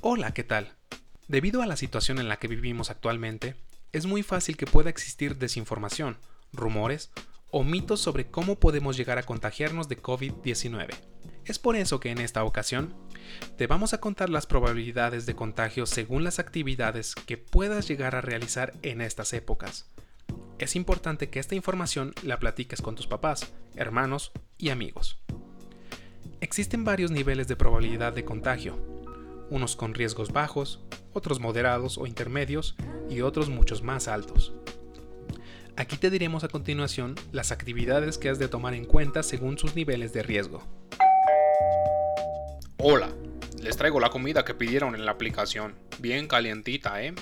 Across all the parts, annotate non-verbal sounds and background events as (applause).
Hola, ¿qué tal? Debido a la situación en la que vivimos actualmente, es muy fácil que pueda existir desinformación, rumores o mitos sobre cómo podemos llegar a contagiarnos de COVID-19. Es por eso que en esta ocasión te vamos a contar las probabilidades de contagio según las actividades que puedas llegar a realizar en estas épocas. Es importante que esta información la platiques con tus papás, hermanos y amigos. Existen varios niveles de probabilidad de contagio, unos con riesgos bajos, otros moderados o intermedios y otros muchos más altos. Aquí te diremos a continuación las actividades que has de tomar en cuenta según sus niveles de riesgo. Hola, les traigo la comida que pidieron en la aplicación. Bien calientita, ¿eh?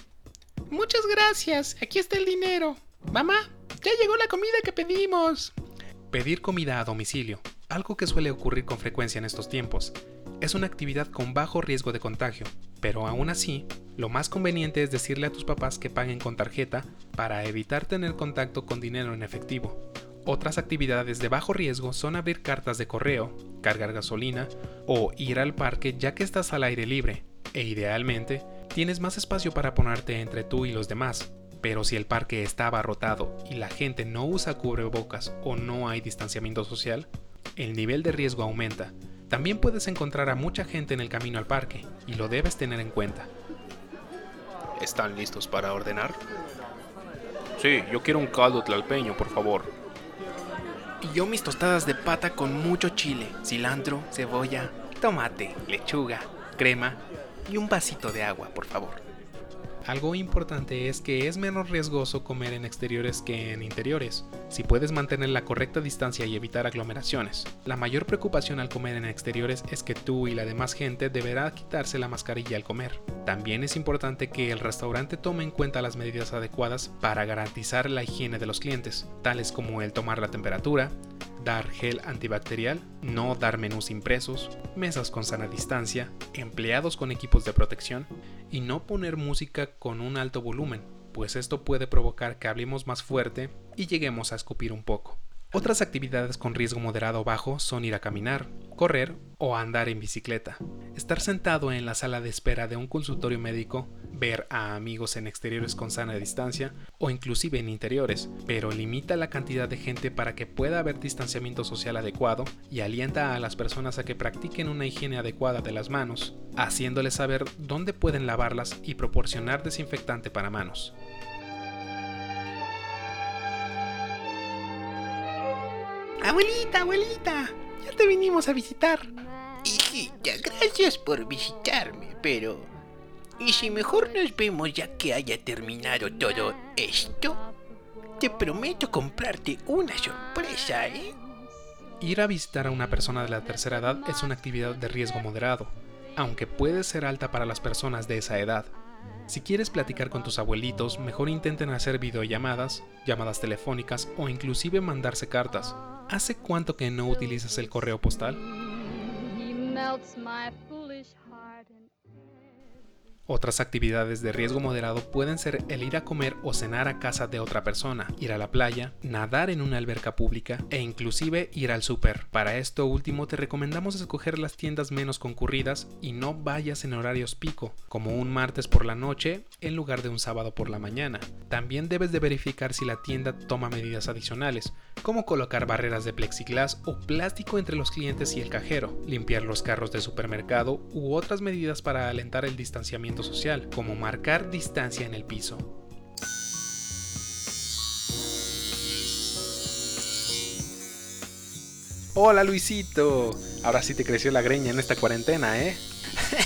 Muchas gracias, aquí está el dinero. Mamá, ya llegó la comida que pedimos. Pedir comida a domicilio algo que suele ocurrir con frecuencia en estos tiempos. Es una actividad con bajo riesgo de contagio, pero aún así, lo más conveniente es decirle a tus papás que paguen con tarjeta para evitar tener contacto con dinero en efectivo. Otras actividades de bajo riesgo son abrir cartas de correo, cargar gasolina o ir al parque ya que estás al aire libre, e idealmente tienes más espacio para ponerte entre tú y los demás. Pero si el parque está abarrotado y la gente no usa cubrebocas o no hay distanciamiento social, el nivel de riesgo aumenta. También puedes encontrar a mucha gente en el camino al parque y lo debes tener en cuenta. ¿Están listos para ordenar? Sí, yo quiero un caldo tlalpeño, por favor. Y yo mis tostadas de pata con mucho chile, cilantro, cebolla, tomate, lechuga, crema y un vasito de agua, por favor. Algo importante es que es menos riesgoso comer en exteriores que en interiores, si puedes mantener la correcta distancia y evitar aglomeraciones. La mayor preocupación al comer en exteriores es que tú y la demás gente deberá quitarse la mascarilla al comer. También es importante que el restaurante tome en cuenta las medidas adecuadas para garantizar la higiene de los clientes, tales como el tomar la temperatura, dar gel antibacterial, no dar menús impresos, mesas con sana distancia, empleados con equipos de protección y no poner música con un alto volumen, pues esto puede provocar que hablemos más fuerte y lleguemos a escupir un poco. Otras actividades con riesgo moderado o bajo son ir a caminar, correr o andar en bicicleta. Estar sentado en la sala de espera de un consultorio médico, ver a amigos en exteriores con sana distancia o inclusive en interiores, pero limita la cantidad de gente para que pueda haber distanciamiento social adecuado y alienta a las personas a que practiquen una higiene adecuada de las manos, haciéndoles saber dónde pueden lavarlas y proporcionar desinfectante para manos. Abuelita, abuelita, ya te vinimos a visitar. Hijita, gracias por visitarme, pero ¿y si mejor nos vemos ya que haya terminado todo esto? Te prometo comprarte una sorpresa, ¿eh? Ir a visitar a una persona de la tercera edad es una actividad de riesgo moderado, aunque puede ser alta para las personas de esa edad. Si quieres platicar con tus abuelitos, mejor intenten hacer videollamadas, llamadas telefónicas o inclusive mandarse cartas. ¿Hace cuánto que no utilizas el correo postal? Otras actividades de riesgo moderado pueden ser el ir a comer o cenar a casa de otra persona, ir a la playa, nadar en una alberca pública e inclusive ir al súper. Para esto último te recomendamos escoger las tiendas menos concurridas y no vayas en horarios pico, como un martes por la noche en lugar de un sábado por la mañana. También debes de verificar si la tienda toma medidas adicionales, como colocar barreras de plexiglas o plástico entre los clientes y el cajero, limpiar los carros de supermercado u otras medidas para alentar el distanciamiento social, como marcar distancia en el piso. Hola Luisito, ahora sí te creció la greña en esta cuarentena, ¿eh?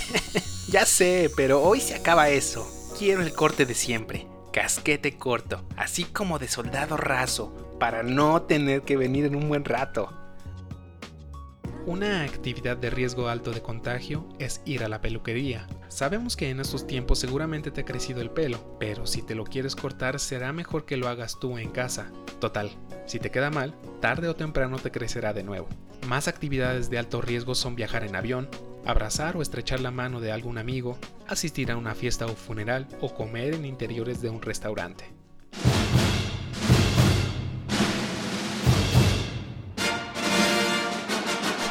(laughs) ya sé, pero hoy se acaba eso. Quiero el corte de siempre, casquete corto, así como de soldado raso, para no tener que venir en un buen rato. Una actividad de riesgo alto de contagio es ir a la peluquería. Sabemos que en estos tiempos seguramente te ha crecido el pelo, pero si te lo quieres cortar será mejor que lo hagas tú en casa. Total, si te queda mal, tarde o temprano te crecerá de nuevo. Más actividades de alto riesgo son viajar en avión, abrazar o estrechar la mano de algún amigo, asistir a una fiesta o funeral o comer en interiores de un restaurante.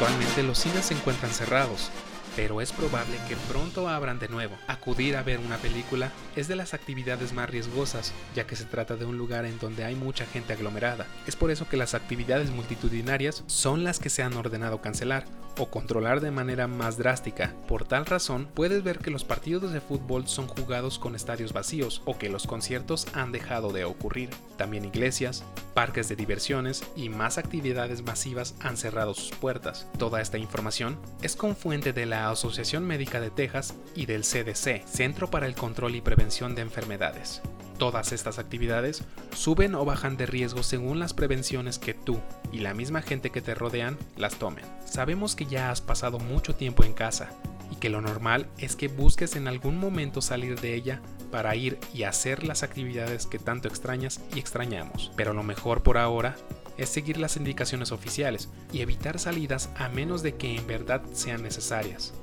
Actualmente los cines se encuentran cerrados, pero es probable que pronto abran de nuevo. Acudir a ver una película es de las actividades más riesgosas, ya que se trata de un lugar en donde hay mucha gente aglomerada. Es por eso que las actividades multitudinarias son las que se han ordenado cancelar o controlar de manera más drástica. Por tal razón, puedes ver que los partidos de fútbol son jugados con estadios vacíos o que los conciertos han dejado de ocurrir. También iglesias, parques de diversiones y más actividades masivas han cerrado sus puertas. Toda esta información es con fuente de la Asociación Médica de Texas y del CDC, Centro para el Control y Prevención de Enfermedades. Todas estas actividades suben o bajan de riesgo según las prevenciones que tú y la misma gente que te rodean las tomen. Sabemos que ya has pasado mucho tiempo en casa y que lo normal es que busques en algún momento salir de ella para ir y hacer las actividades que tanto extrañas y extrañamos. Pero lo mejor por ahora es seguir las indicaciones oficiales y evitar salidas a menos de que en verdad sean necesarias.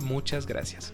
Muchas gracias.